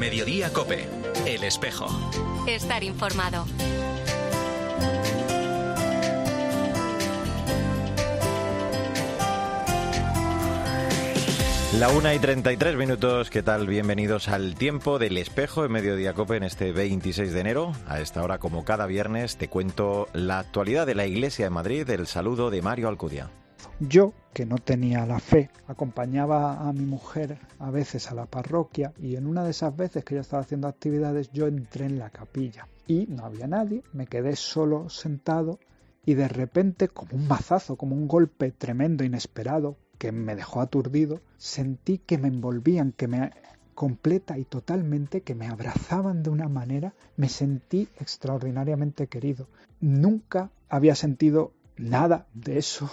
Mediodía Cope, El Espejo. Estar informado. La una y 33 minutos, ¿qué tal? Bienvenidos al tiempo del espejo en Mediodía Cope en este 26 de enero. A esta hora, como cada viernes, te cuento la actualidad de la Iglesia de Madrid, el saludo de Mario Alcudia. Yo, que no tenía la fe, acompañaba a mi mujer a veces a la parroquia y en una de esas veces que ella estaba haciendo actividades yo entré en la capilla y no había nadie, me quedé solo sentado y de repente como un mazazo, como un golpe tremendo, inesperado, que me dejó aturdido, sentí que me envolvían, que me completa y totalmente, que me abrazaban de una manera, me sentí extraordinariamente querido. Nunca había sentido nada de eso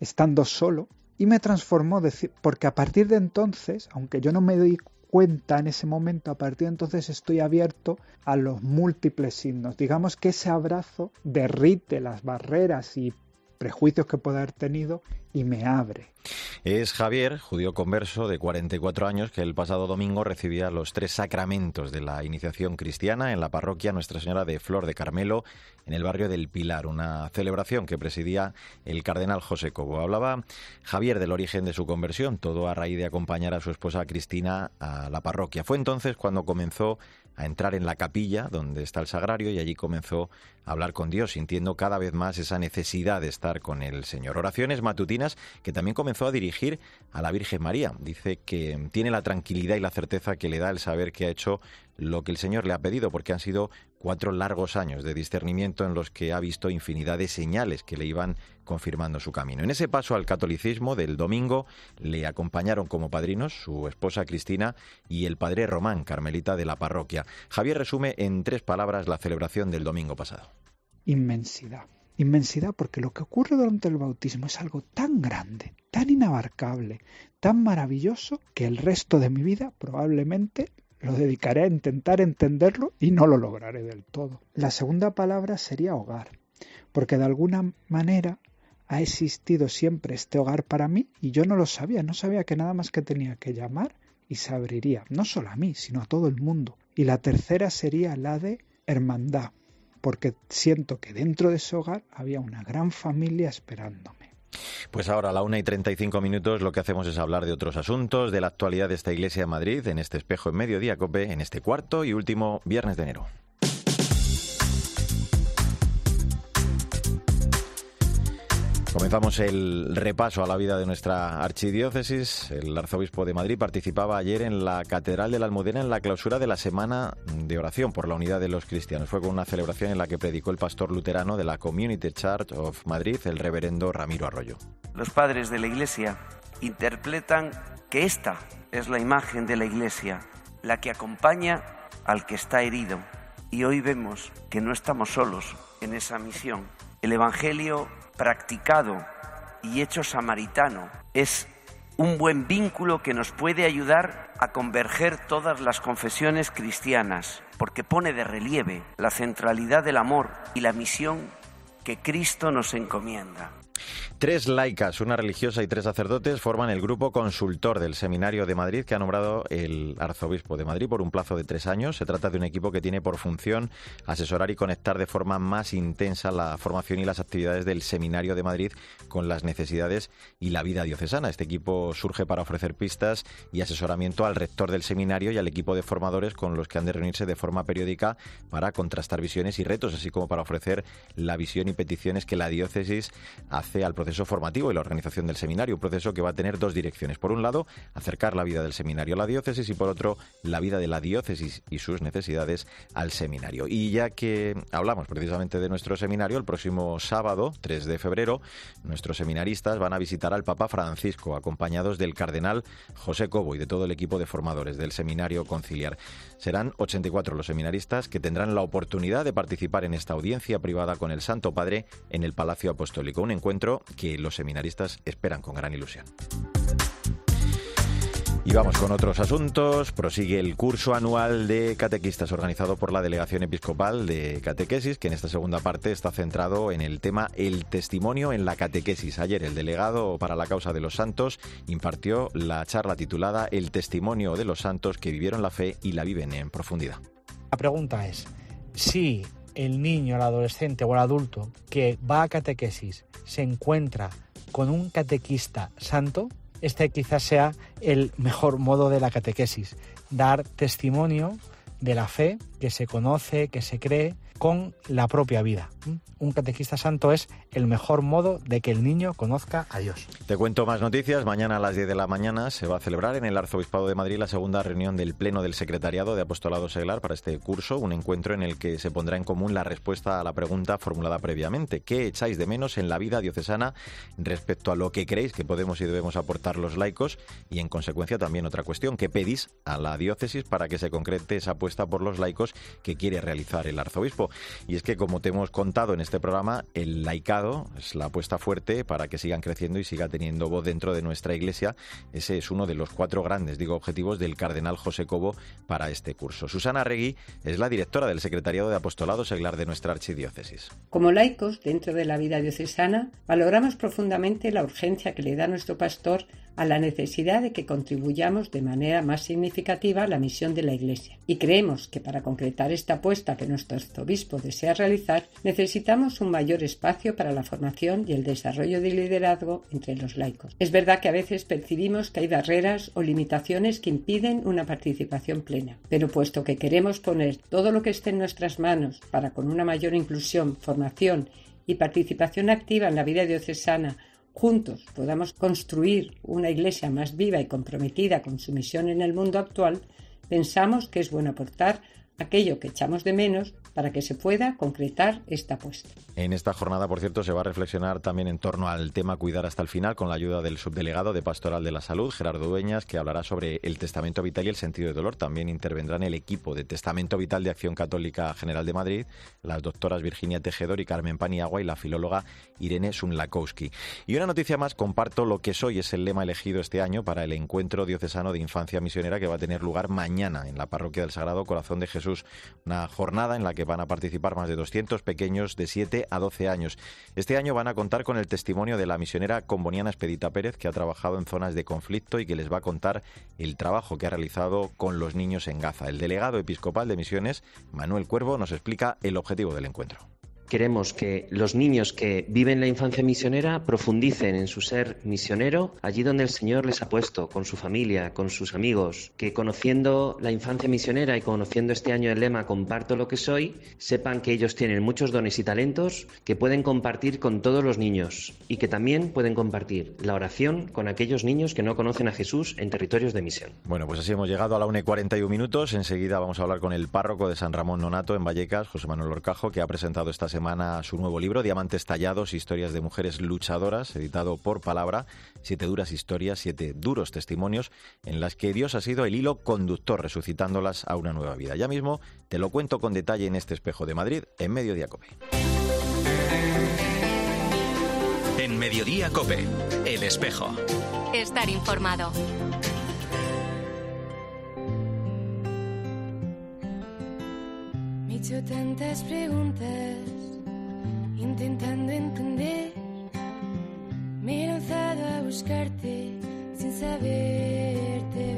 estando solo y me transformó, porque a partir de entonces, aunque yo no me doy cuenta en ese momento, a partir de entonces estoy abierto a los múltiples signos. Digamos que ese abrazo derrite las barreras y prejuicios que pueda haber tenido y me abre. Es Javier, judío converso de 44 años, que el pasado domingo recibía los tres sacramentos de la iniciación cristiana en la parroquia Nuestra Señora de Flor de Carmelo, en el barrio del Pilar, una celebración que presidía el cardenal José Cobo. Hablaba Javier del origen de su conversión, todo a raíz de acompañar a su esposa Cristina a la parroquia. Fue entonces cuando comenzó a entrar en la capilla donde está el sagrario y allí comenzó a hablar con Dios, sintiendo cada vez más esa necesidad de estar con el Señor. Oraciones matutinas que también comenzó a dirigir a la Virgen María. Dice que tiene la tranquilidad y la certeza que le da el saber que ha hecho lo que el Señor le ha pedido, porque han sido cuatro largos años de discernimiento en los que ha visto infinidad de señales que le iban confirmando su camino. En ese paso al catolicismo del domingo le acompañaron como padrinos su esposa Cristina y el padre Román, carmelita de la parroquia. Javier resume en tres palabras la celebración del domingo pasado. Inmensidad. Inmensidad porque lo que ocurre durante el bautismo es algo tan grande, tan inabarcable, tan maravilloso que el resto de mi vida probablemente lo dedicaré a intentar entenderlo y no lo lograré del todo. La segunda palabra sería hogar, porque de alguna manera ha existido siempre este hogar para mí y yo no lo sabía, no sabía que nada más que tenía que llamar y se abriría, no solo a mí, sino a todo el mundo. Y la tercera sería la de hermandad, porque siento que dentro de ese hogar había una gran familia esperándome. Pues ahora a la una y treinta y cinco minutos lo que hacemos es hablar de otros asuntos, de la actualidad de esta iglesia de Madrid, en este espejo en mediodía cope, en este cuarto y último viernes de enero. Comenzamos el repaso a la vida de nuestra archidiócesis. El arzobispo de Madrid participaba ayer en la Catedral de la Almudena en la clausura de la Semana de Oración por la Unidad de los Cristianos. Fue con una celebración en la que predicó el pastor luterano de la Community Church of Madrid, el reverendo Ramiro Arroyo. Los padres de la Iglesia interpretan que esta es la imagen de la Iglesia, la que acompaña al que está herido. Y hoy vemos que no estamos solos en esa misión. El Evangelio practicado y hecho samaritano es un buen vínculo que nos puede ayudar a converger todas las confesiones cristianas, porque pone de relieve la centralidad del amor y la misión que Cristo nos encomienda. Tres laicas, una religiosa y tres sacerdotes forman el grupo consultor del Seminario de Madrid que ha nombrado el arzobispo de Madrid por un plazo de tres años. Se trata de un equipo que tiene por función asesorar y conectar de forma más intensa la formación y las actividades del Seminario de Madrid con las necesidades y la vida diocesana. Este equipo surge para ofrecer pistas y asesoramiento al rector del seminario y al equipo de formadores con los que han de reunirse de forma periódica para contrastar visiones y retos, así como para ofrecer la visión y peticiones que la diócesis hace al proceso formativo y la organización del seminario, un proceso que va a tener dos direcciones. Por un lado, acercar la vida del seminario a la diócesis y por otro, la vida de la diócesis y sus necesidades al seminario. Y ya que hablamos precisamente de nuestro seminario, el próximo sábado, 3 de febrero, nuestros seminaristas van a visitar al Papa Francisco, acompañados del cardenal José Cobo y de todo el equipo de formadores del seminario conciliar. Serán 84 los seminaristas que tendrán la oportunidad de participar en esta audiencia privada con el Santo Padre en el Palacio Apostólico, un encuentro que los seminaristas esperan con gran ilusión. Y vamos con otros asuntos. Prosigue el curso anual de catequistas organizado por la Delegación Episcopal de Catequesis, que en esta segunda parte está centrado en el tema el testimonio en la catequesis. Ayer el delegado para la causa de los santos impartió la charla titulada El testimonio de los santos que vivieron la fe y la viven en profundidad. La pregunta es, si el niño, el adolescente o el adulto que va a catequesis se encuentra con un catequista santo, este quizás sea el mejor modo de la catequesis, dar testimonio de la fe que se conoce, que se cree con la propia vida. Un catequista santo es el mejor modo de que el niño conozca a Dios. Te cuento más noticias. Mañana a las 10 de la mañana se va a celebrar en el Arzobispado de Madrid la segunda reunión del Pleno del Secretariado de Apostolado Seglar para este curso, un encuentro en el que se pondrá en común la respuesta a la pregunta formulada previamente. ¿Qué echáis de menos en la vida diocesana respecto a lo que creéis que podemos y debemos aportar los laicos? Y en consecuencia también otra cuestión, ¿qué pedís a la diócesis para que se concrete esa apuesta por los laicos que quiere realizar el arzobispo? Y es que, como te hemos contado en este programa, el laicado es la apuesta fuerte para que sigan creciendo y siga teniendo voz dentro de nuestra iglesia. Ese es uno de los cuatro grandes, digo, objetivos del cardenal José Cobo para este curso. Susana Regui es la directora del Secretariado de Apostolado Seglar de nuestra archidiócesis. Como laicos, dentro de la vida diocesana, valoramos profundamente la urgencia que le da nuestro pastor a la necesidad de que contribuyamos de manera más significativa a la misión de la Iglesia. Y creemos que para concretar esta apuesta que nuestro arzobispo desea realizar, necesitamos un mayor espacio para la formación y el desarrollo de liderazgo entre los laicos. Es verdad que a veces percibimos que hay barreras o limitaciones que impiden una participación plena, pero puesto que queremos poner todo lo que esté en nuestras manos para con una mayor inclusión, formación y participación activa en la vida diocesana juntos podamos construir una Iglesia más viva y comprometida con su misión en el mundo actual, pensamos que es bueno aportar aquello que echamos de menos para que se pueda concretar esta apuesta. En esta jornada, por cierto, se va a reflexionar también en torno al tema cuidar hasta el final con la ayuda del subdelegado de Pastoral de la Salud, Gerardo Dueñas, que hablará sobre el testamento vital y el sentido de dolor. También intervendrá en el equipo de Testamento Vital de Acción Católica General de Madrid las doctoras Virginia Tejedor y Carmen Paniagua y la filóloga Irene Sunlakowski. Y una noticia más, comparto lo que soy es el lema elegido este año para el encuentro diocesano de infancia misionera que va a tener lugar mañana en la parroquia del Sagrado Corazón de Jesús. Una jornada en la que van a participar más de 200 pequeños de 7 a 12 años. Este año van a contar con el testimonio de la misionera comboniana Expedita Pérez, que ha trabajado en zonas de conflicto y que les va a contar el trabajo que ha realizado con los niños en Gaza. El delegado episcopal de misiones, Manuel Cuervo, nos explica el objetivo del encuentro. Queremos que los niños que viven la infancia misionera profundicen en su ser misionero allí donde el Señor les ha puesto, con su familia, con sus amigos, que conociendo la infancia misionera y conociendo este año el lema Comparto lo que soy, sepan que ellos tienen muchos dones y talentos que pueden compartir con todos los niños y que también pueden compartir la oración con aquellos niños que no conocen a Jesús en territorios de misión. Bueno, pues así hemos llegado a la 1 y 41 minutos. Enseguida vamos a hablar con el párroco de San Ramón Nonato en Vallecas, José Manuel Orcajo, que ha presentado esta semana semana su nuevo libro, Diamantes Tallados, Historias de Mujeres Luchadoras, editado por Palabra, siete duras historias, siete duros testimonios en las que Dios ha sido el hilo conductor, resucitándolas a una nueva vida. Ya mismo te lo cuento con detalle en este espejo de Madrid, en Mediodía Cope. En Mediodía Cope, el espejo. Estar informado. Me he hecho tantas preguntas, intentando entender. Me he lanzado a buscarte sin saberte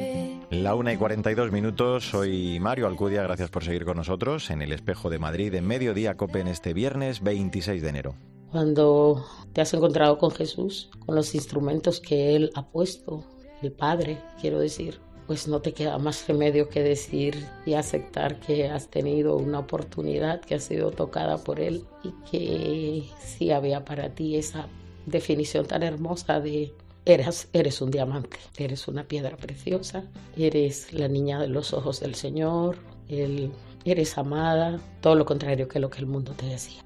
ver. La 1 y 42 minutos, soy Mario Alcudia, gracias por seguir con nosotros en el Espejo de Madrid en Mediodía Cope en este viernes 26 de enero. Cuando te has encontrado con Jesús, con los instrumentos que Él ha puesto, el Padre, quiero decir, pues no te queda más remedio que decir y aceptar que has tenido una oportunidad, que has sido tocada por Él y que sí había para ti esa definición tan hermosa de eres, eres un diamante, eres una piedra preciosa, eres la niña de los ojos del Señor, el, eres amada, todo lo contrario que lo que el mundo te decía.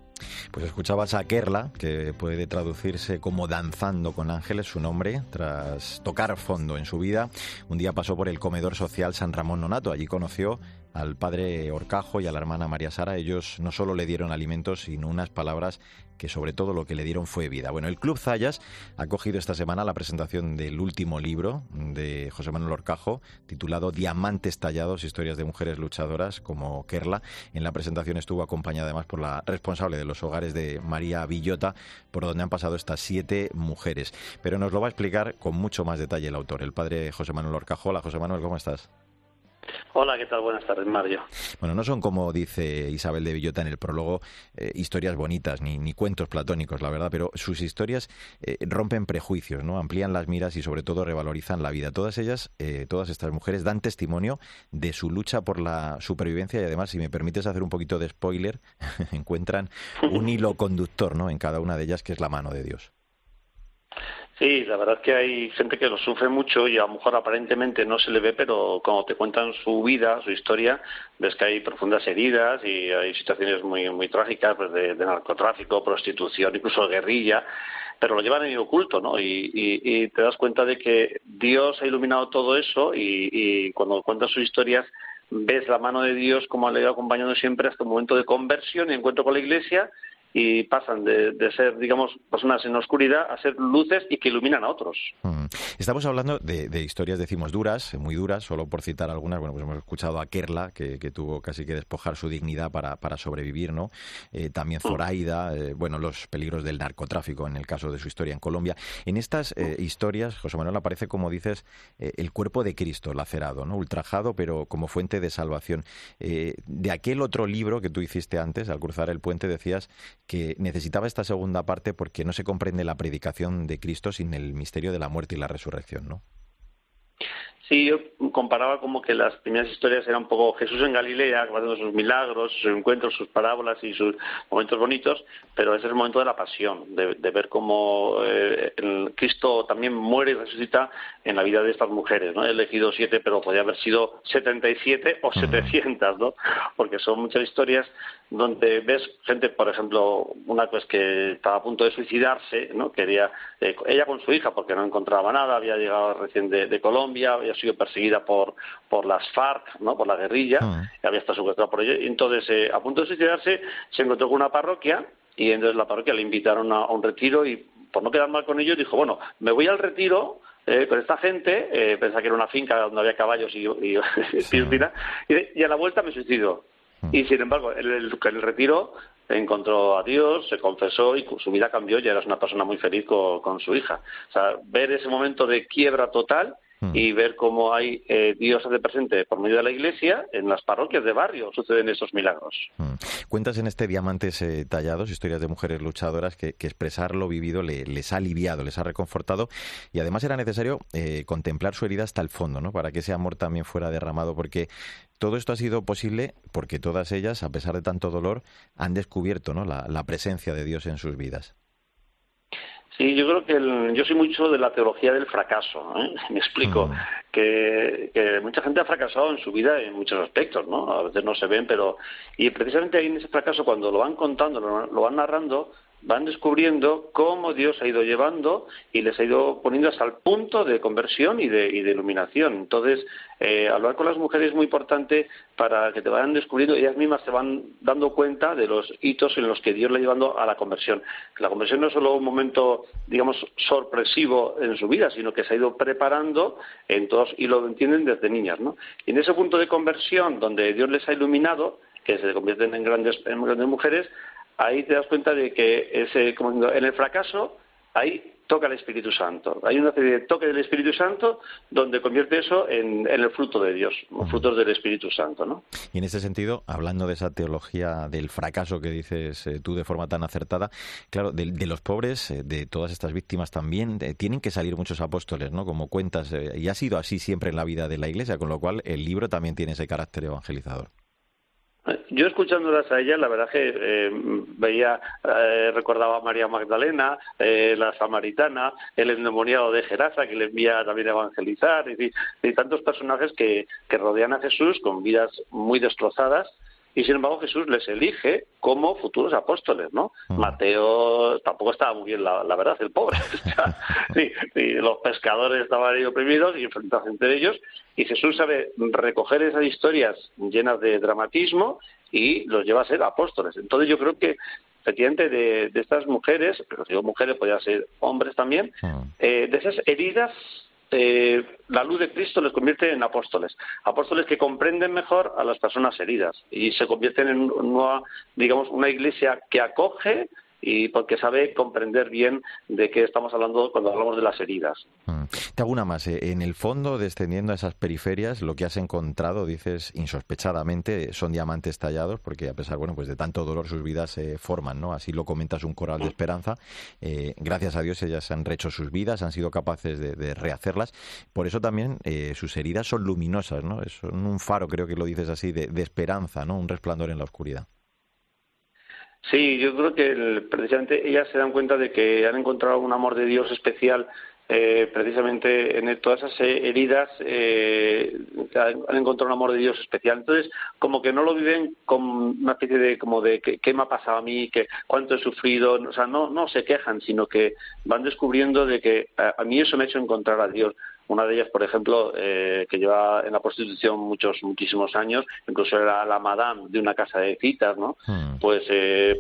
Pues escuchabas a Kerla, que puede traducirse como Danzando con Ángeles, su nombre, tras tocar fondo en su vida. Un día pasó por el comedor social San Ramón Nonato. Allí conoció al padre Orcajo y a la hermana María Sara. Ellos no solo le dieron alimentos, sino unas palabras que sobre todo lo que le dieron fue vida. Bueno, el Club Zayas ha cogido esta semana la presentación del último libro de José Manuel Orcajo, titulado Diamantes tallados, historias de mujeres luchadoras como Kerla. En la presentación estuvo acompañada además por la responsable de los hogares de María Villota, por donde han pasado estas siete mujeres. Pero nos lo va a explicar con mucho más detalle el autor, el padre José Manuel Orcajo. Hola José Manuel, ¿cómo estás? Hola, ¿qué tal? Buenas tardes, Mario. Bueno, no son como dice Isabel de Villota en el prólogo, eh, historias bonitas ni, ni, cuentos platónicos, la verdad, pero sus historias eh, rompen prejuicios, ¿no? Amplían las miras y sobre todo revalorizan la vida. Todas ellas, eh, todas estas mujeres dan testimonio de su lucha por la supervivencia y además, si me permites hacer un poquito de spoiler, encuentran un hilo conductor, ¿no? En cada una de ellas que es la mano de Dios. Sí, la verdad es que hay gente que lo sufre mucho y a lo mejor aparentemente no se le ve, pero cuando te cuentan su vida, su historia, ves que hay profundas heridas y hay situaciones muy muy trágicas pues de, narcotráfico, prostitución, incluso guerrilla, pero lo llevan en oculto, ¿no? Y, te das cuenta de que Dios ha iluminado todo eso y, y cuando cuentas sus historias ves la mano de Dios como le ha ido acompañando siempre hasta un momento de conversión y encuentro con la Iglesia y pasan de, ser, digamos, personas en oscuridad a ser luces y que iluminan a otros. Mm. Estamos hablando de, historias, decimos, duras, muy duras, solo por citar algunas. Bueno, pues hemos escuchado a Kerla, que, tuvo casi que despojar su dignidad para, para sobrevivir, ¿no? Eh, también mm. Zoraida, eh, bueno, los peligros del narcotráfico en el caso de su historia en Colombia. En estas eh, historias, José Manuel, aparece, como dices, el cuerpo de Cristo lacerado, ¿no? Ultrajado, pero como fuente de salvación. de aquel otro libro que tú hiciste antes, al cruzar el puente, decías que necesitaba esta segunda parte porque no se comprende la predicación de Cristo sin el misterio de la muerte y la resurrección, ¿no? Sí, yo comparaba como que las primeras historias eran un poco Jesús en Galilea, haciendo sus milagros, sus encuentros, sus parábolas y sus momentos bonitos, pero ese es el momento de la pasión, de, ver cómo eh, el Cristo también muere y resucita en la vida de estas mujeres. ¿no? He elegido siete, pero podría haber sido setenta y siete o setecientas, ¿no? porque son muchas historias donde ves gente, por ejemplo, una pues que estaba a punto de suicidarse, ¿no? Quería, eh, ella con su hija, porque no encontraba nada, había llegado recién de, Colombia, había sido perseguida por, por las FARC, ¿no? Por la guerrilla, ah. había estado secuestrada por ellos. Y entonces, eh, a punto de suicidarse, se encontró con una parroquia, y entonces la parroquia le invitaron a, un retiro, y por no quedar mal con ellos, dijo, bueno, me voy al retiro, eh, con esta gente, eh, pensaba que era una finca donde había caballos y, y, y, a la vuelta me suicido. Y sin embargo, en el, el retiro encontró a Dios, se confesó y su vida cambió y era una persona muy feliz con, su hija. O sea, ver ese momento de quiebra total. Y ver cómo hay eh, Dios hace presente por medio de la Iglesia en las parroquias de barrio suceden esos milagros. Mm. Cuentas en este Diamantes eh, Tallados, historias de mujeres luchadoras, que, expresar lo vivido les ha aliviado, les ha reconfortado y además era necesario eh, contemplar su herida hasta el fondo, ¿no? Para que ese amor también fuera derramado, porque todo esto ha sido posible porque todas ellas, a pesar de tanto dolor, han descubierto ¿no? la, presencia de Dios en sus vidas. Sí, yo creo que yo soy mucho de la teología del fracaso. ¿eh? Me explico. Mm. Que, mucha gente ha fracasado en su vida en muchos aspectos, ¿no? A veces no se ven, pero. Y precisamente ahí en ese fracaso, cuando lo van contando, lo van narrando, van descubriendo cómo Dios ha ido llevando y les ha ido poniendo hasta el punto de conversión y de, iluminación. Entonces, eh, hablar con las mujeres es muy importante para que te vayan descubriendo, ellas mismas se van dando cuenta de los hitos en los que Dios le ha llevando a la conversión. La conversión no es solo un momento, digamos, sorpresivo en su vida, sino que se ha ido preparando en todos y lo entienden desde niñas. ¿no? Y en ese punto de conversión, donde Dios les ha iluminado, que se convierten en grandes, en grandes mujeres, ahí te das cuenta de que ese, como en el fracaso, ahí toca el Espíritu Santo. Hay una serie de toques del Espíritu Santo donde convierte eso en, el fruto de Dios, los frutos del Espíritu Santo. ¿no? Y en ese sentido, hablando de esa teología del fracaso que dices eh, tú de forma tan acertada, claro, de, los pobres, eh, de todas estas víctimas también, eh, tienen que salir muchos apóstoles, ¿no? Como cuentas, y ha sido así siempre en la vida de la Iglesia, con lo cual el libro también tiene ese carácter evangelizador. Yo escuchándolas a ella, la verdad que eh, veía, eh, recordaba a María Magdalena, eh, la samaritana, el endemoniado de Gerasa, que le envía también a evangelizar, y, tantos personajes que rodean a Jesús con vidas muy destrozadas y sin embargo Jesús les elige como futuros apóstoles, ¿no? Mateo tampoco estaba muy bien, la, verdad, el pobre. los pescadores estaban ahí oprimidos y enfrentados entre ellos, y Jesús sabe recoger esas historias llenas de dramatismo y los lleva a ser apóstoles. Entonces yo creo que efectivamente de, estas mujeres, pero digo mujeres, podrían ser hombres también, eh, de esas heridas eh, la luz de Cristo les convierte en apóstoles, apóstoles que comprenden mejor a las personas heridas y se convierten en una, digamos, una iglesia que acoge y porque sabe comprender bien de qué estamos hablando cuando hablamos de las heridas. Mm. Te hago una más. Eh, en el fondo, descendiendo a esas periferias, lo que has encontrado, dices insospechadamente, son diamantes tallados, porque a pesar, bueno, pues de tanto dolor sus vidas se forman, ¿no? Así lo comentas un coral de esperanza. Eh, gracias a Dios ellas han rehecho sus vidas, han sido capaces de, rehacerlas. Por eso también eh, sus heridas son luminosas, ¿no? Son un faro, creo que lo dices así, de, de esperanza, ¿no? Un resplandor en la oscuridad. Sí, yo creo que precisamente ellas se dan cuenta de que han encontrado un amor de Dios especial eh, precisamente en todas esas heridas eh, han encontrado un amor de Dios especial. Entonces, como que no lo viven como una especie de como de qué me ha pasado a mí, que cuánto he sufrido, o sea, no no se quejan, sino que van descubriendo de que a mí eso me ha hecho encontrar a Dios. Una de ellas, por ejemplo, eh, que lleva en la prostitución muchos, muchísimos años, incluso era la madame de una casa de citas, ¿no? Hmm. Pues eh,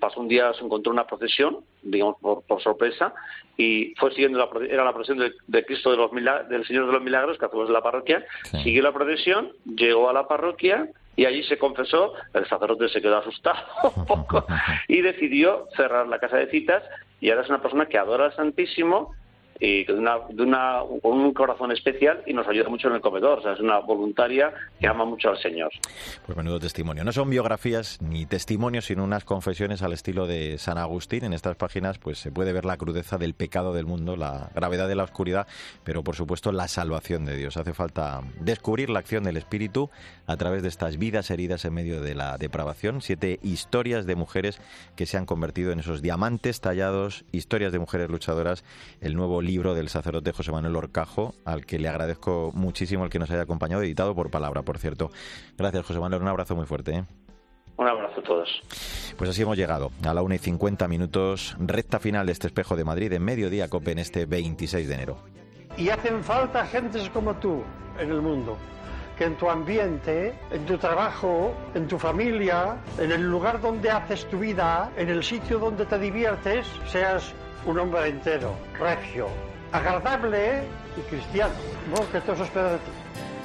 pasó un día, se encontró una procesión, digamos por, sorpresa, y fue siguiendo la, era la procesión de, Cristo de los del Señor de los Milagros, que hacemos de la parroquia, siguió la procesión, llegó a la parroquia y allí se confesó, el sacerdote se quedó asustado un poco y decidió cerrar la casa de citas y ahora es una persona que adora al Santísimo y de una, de una, un corazón especial y nos ayuda mucho en el comedor. Es una voluntaria que ama mucho al Señor. Pues menudo testimonio. No son biografías ni testimonios, sino unas confesiones al estilo de San Agustín. En estas páginas pues se puede ver la crudeza del pecado del mundo, la gravedad de la oscuridad, pero por supuesto la salvación de Dios. Hace falta descubrir la acción del Espíritu a través de estas vidas heridas en medio de la depravación. Siete historias de mujeres que se han convertido en esos diamantes tallados, historias de mujeres luchadoras, el nuevo libro del sacerdote José Manuel Orcajo, al que le agradezco muchísimo el que nos haya acompañado, editado por palabra, por cierto. Gracias, José Manuel. Un abrazo muy fuerte. ¿eh? Un abrazo a todos. Pues así hemos llegado a la una y 50 minutos, recta final de este espejo de Madrid en mediodía COPE en este 26 de enero. Y hacen falta gentes como tú en el mundo que en tu ambiente, en tu trabajo, en tu familia, en el lugar donde haces tu vida, en el sitio donde te diviertes, seas un hombre entero, regio, agradable y cristiano. ¿no? Que todo eso espera de ti.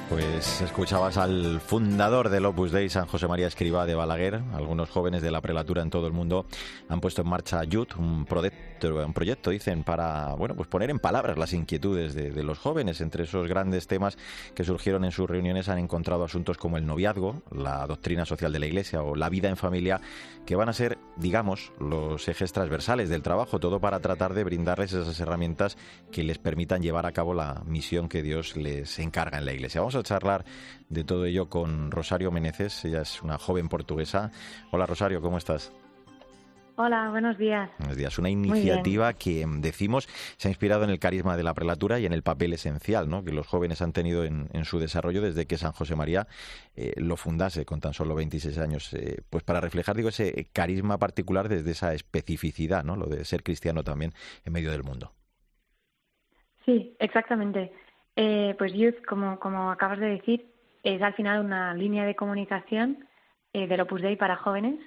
Pues escuchabas al fundador del Opus Dei, San José María Escribá de Balaguer. Algunos jóvenes de la prelatura en todo el mundo han puesto en marcha Youth, un proyecto, un proyecto, dicen, para bueno, pues poner en palabras las inquietudes de, los jóvenes. Entre esos grandes temas que surgieron en sus reuniones han encontrado asuntos como el noviazgo, la doctrina social de la Iglesia o la vida en familia, que van a ser, digamos, los ejes transversales del trabajo, todo para tratar de brindarles esas herramientas que les permitan llevar a cabo la misión que Dios les encarga en la Iglesia. Vamos a charlar de todo ello con Rosario Meneces. Ella es una joven portuguesa. Hola Rosario, ¿cómo estás? Hola, buenos días. Buenos días. Una iniciativa que em, decimos se ha inspirado en el carisma de la prelatura y en el papel esencial ¿no? que los jóvenes han tenido en, su desarrollo desde que San José María eh, lo fundase con tan solo 26 años. Eh, pues para reflejar digo ese carisma particular desde esa especificidad, ¿no? lo de ser cristiano también en medio del mundo. Sí, exactamente. Eh, pues Youth, como, como acabas de decir, es al final una línea de comunicación eh, del Opus Dei para jóvenes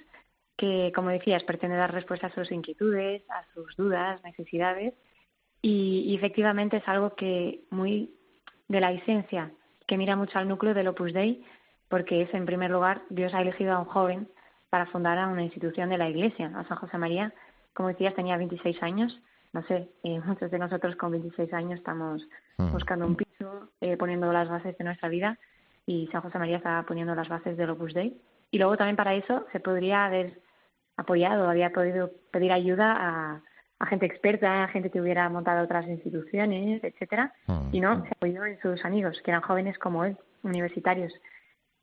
que, como decías, pretende dar respuesta a sus inquietudes, a sus dudas, necesidades y, efectivamente es algo que muy de la esencia, que mira mucho al núcleo del Opus Dei, porque es, en primer lugar, Dios ha elegido a un joven para fundar a una institución de la Iglesia, a San José María. Como decías, tenía 26 años no sé, eh, muchos de nosotros con 26 años estamos mm. buscando un piso, eh, poniendo las bases de nuestra vida y San José María está poniendo las bases del Opus Dei. Y luego también para eso se podría haber apoyado, había podido pedir ayuda a, gente experta, a gente que hubiera montado otras instituciones, etcétera, mm. y no, se apoyó en sus amigos, que eran jóvenes como él, universitarios.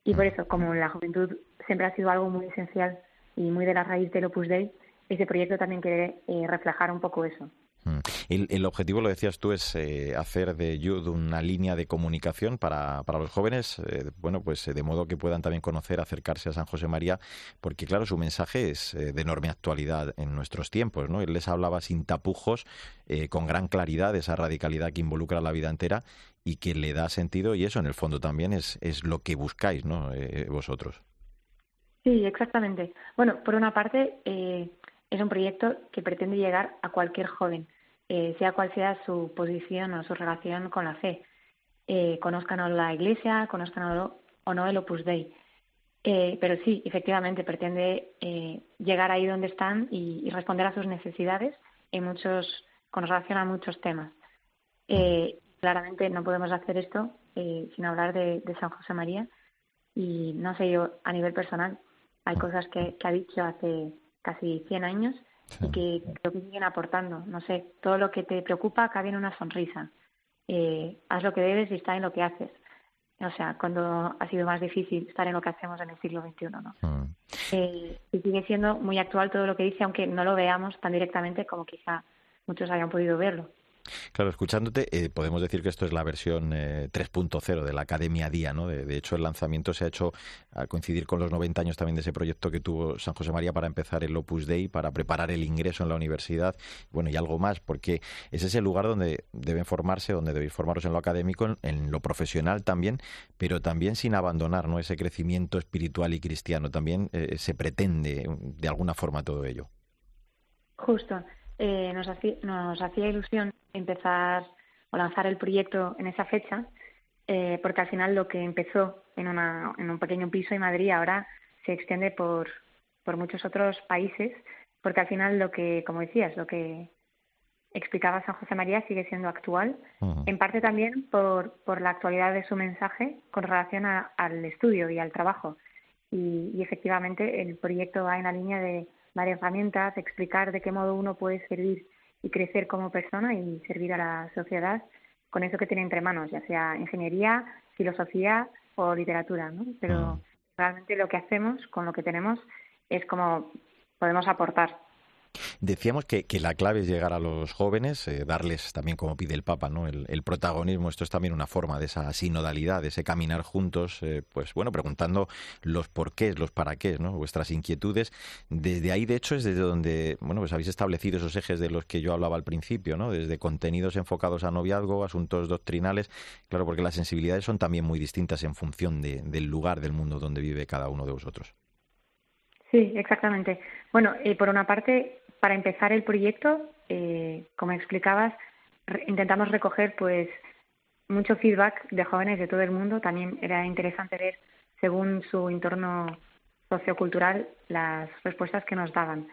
Y por mm. eso, como la juventud siempre ha sido algo muy esencial y muy de la raíz del Opus Dei, ese proyecto también quiere eh, reflejar un poco eso. Mm. El, objetivo, lo decías tú, es eh, hacer de Yud una línea de comunicación para, para los jóvenes, eh, bueno, pues de modo que puedan también conocer, acercarse a San José María, porque claro, su mensaje es de enorme actualidad en nuestros tiempos, ¿no? Él les hablaba sin tapujos, con gran claridad, esa radicalidad que involucra la vida entera y que le da sentido, y eso en el fondo también es, es lo que buscáis, ¿no? vosotros. Sí, exactamente. Bueno, por una parte, eh, es un proyecto que pretende llegar a cualquier joven, eh, sea cual sea su posición o su relación con la fe. Eh, conozcan la Iglesia, conozcan o no el Opus Dei. Eh, pero sí, efectivamente, pretende eh, llegar ahí donde están y, responder a sus necesidades en muchos, con relación a muchos temas. Eh, claramente no podemos hacer esto eh, sin hablar de, de San José María y no sé yo a nivel personal hay cosas que, ha dicho hace casi 100 años y que creo que siguen aportando. No sé, todo lo que te preocupa cabe en una sonrisa. Eh, haz lo que debes y está en lo que haces. O sea, cuando ha sido más difícil estar en lo que hacemos en el siglo XXI, ¿no? Mm. Eh, y sigue siendo muy actual todo lo que dice, aunque no lo veamos tan directamente como quizá muchos hayan podido verlo. Claro, escuchándote, eh, podemos decir que esto es la versión 3.0 eh, de la Academia Día, ¿no? De, hecho, el lanzamiento se ha hecho al coincidir con los 90 años también de ese proyecto que tuvo San José María para empezar el Opus Dei, para preparar el ingreso en la universidad, bueno, y algo más, porque es ese lugar donde deben formarse, donde debéis formaros en lo académico, en, lo profesional también, pero también sin abandonar, ¿no? Ese crecimiento espiritual y cristiano. También eh, se pretende de alguna forma todo ello. Justo. Eh, nos, hacía, nos hacía ilusión empezar o lanzar el proyecto en esa fecha, eh, porque al final lo que empezó en, una, en un pequeño piso en Madrid ahora se extiende por, por muchos otros países, porque al final lo que, como decías, lo que explicaba San José María sigue siendo actual, en parte también por, por la actualidad de su mensaje con relación al estudio y al trabajo. Y, y efectivamente el proyecto va en la línea de dar herramientas, explicar de qué modo uno puede servir y crecer como persona y servir a la sociedad con eso que tiene entre manos, ya sea ingeniería, filosofía o literatura, ¿no? Pero mm. realmente lo que hacemos con lo que tenemos es como podemos aportar Decíamos que, la clave es llegar a los jóvenes, eh, darles también, como pide el Papa, ¿no? El, protagonismo. Esto es también una forma de esa sinodalidad, de ese caminar juntos, eh, pues bueno, preguntando los porqués, los para qué, ¿no? Vuestras inquietudes. Desde ahí, de hecho, es desde donde, bueno, pues habéis establecido esos ejes de los que yo hablaba al principio, ¿no? Desde contenidos enfocados a noviazgo, asuntos doctrinales, claro, porque las sensibilidades son también muy distintas en función del lugar del mundo donde vive cada uno de vosotros. Sí, exactamente. Bueno, eh, por una parte, para empezar el proyecto, eh, como explicabas, intentamos recoger pues mucho feedback de jóvenes de todo el mundo. También era interesante ver, según su entorno sociocultural, las respuestas que nos daban.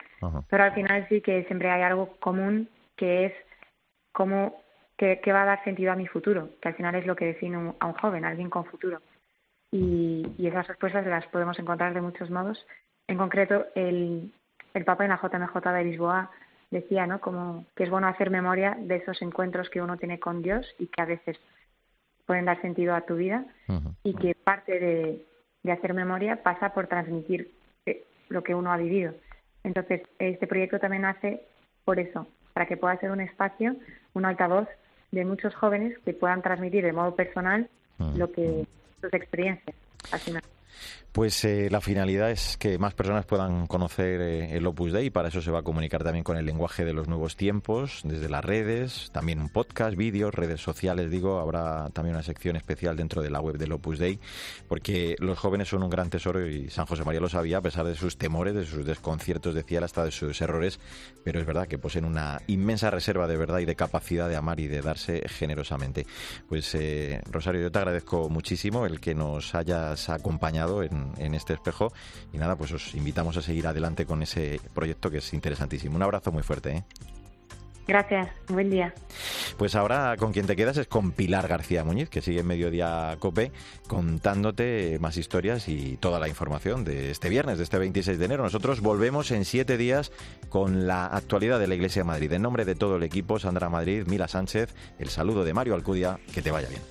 Pero al final sí que siempre hay algo común que es cómo qué, va a dar sentido a mi futuro, que al final es lo que define a un joven, alguien con futuro. Y, y esas respuestas las podemos encontrar de muchos modos. En concreto, el, el Papa en la JMJ de Lisboa decía, ¿no? Como que es bueno hacer memoria de esos encuentros que uno tiene con Dios y que a veces pueden dar sentido a tu vida y que parte de, de, hacer memoria pasa por transmitir eh, lo que uno ha vivido. Entonces, este proyecto también hace por eso, para que pueda ser un espacio, un altavoz de muchos jóvenes que puedan transmitir de modo personal lo que sus experiencias al final. Pues eh, la finalidad es que más personas puedan conocer eh, el Opus Dei. Y para eso se va a comunicar también con el lenguaje de los nuevos tiempos, desde las redes, también un podcast, vídeos, redes sociales, digo, habrá también una sección especial dentro de la web del Opus Dei, porque los jóvenes son un gran tesoro y San José María lo sabía, a pesar de sus temores, de sus desconciertos, decía hasta de sus errores, pero es verdad que poseen una inmensa reserva de verdad y de capacidad de amar y de darse generosamente. Pues eh, Rosario, yo te agradezco muchísimo el que nos hayas acompañado en en, este espejo. Y nada, pues os invitamos a seguir adelante con ese proyecto que es interesantísimo. Un abrazo muy fuerte. ¿eh? Gracias, buen día. Pues ahora con quien te quedas es con Pilar García Muñiz, que sigue en Mediodía Cope, contándote más historias y toda la información de este viernes, de este 26 de enero. Nosotros volvemos en siete días con la actualidad de la Iglesia de Madrid. En nombre de todo el equipo, Sandra Madrid, Mila Sánchez, el saludo de Mario Alcudia, que te vaya bien.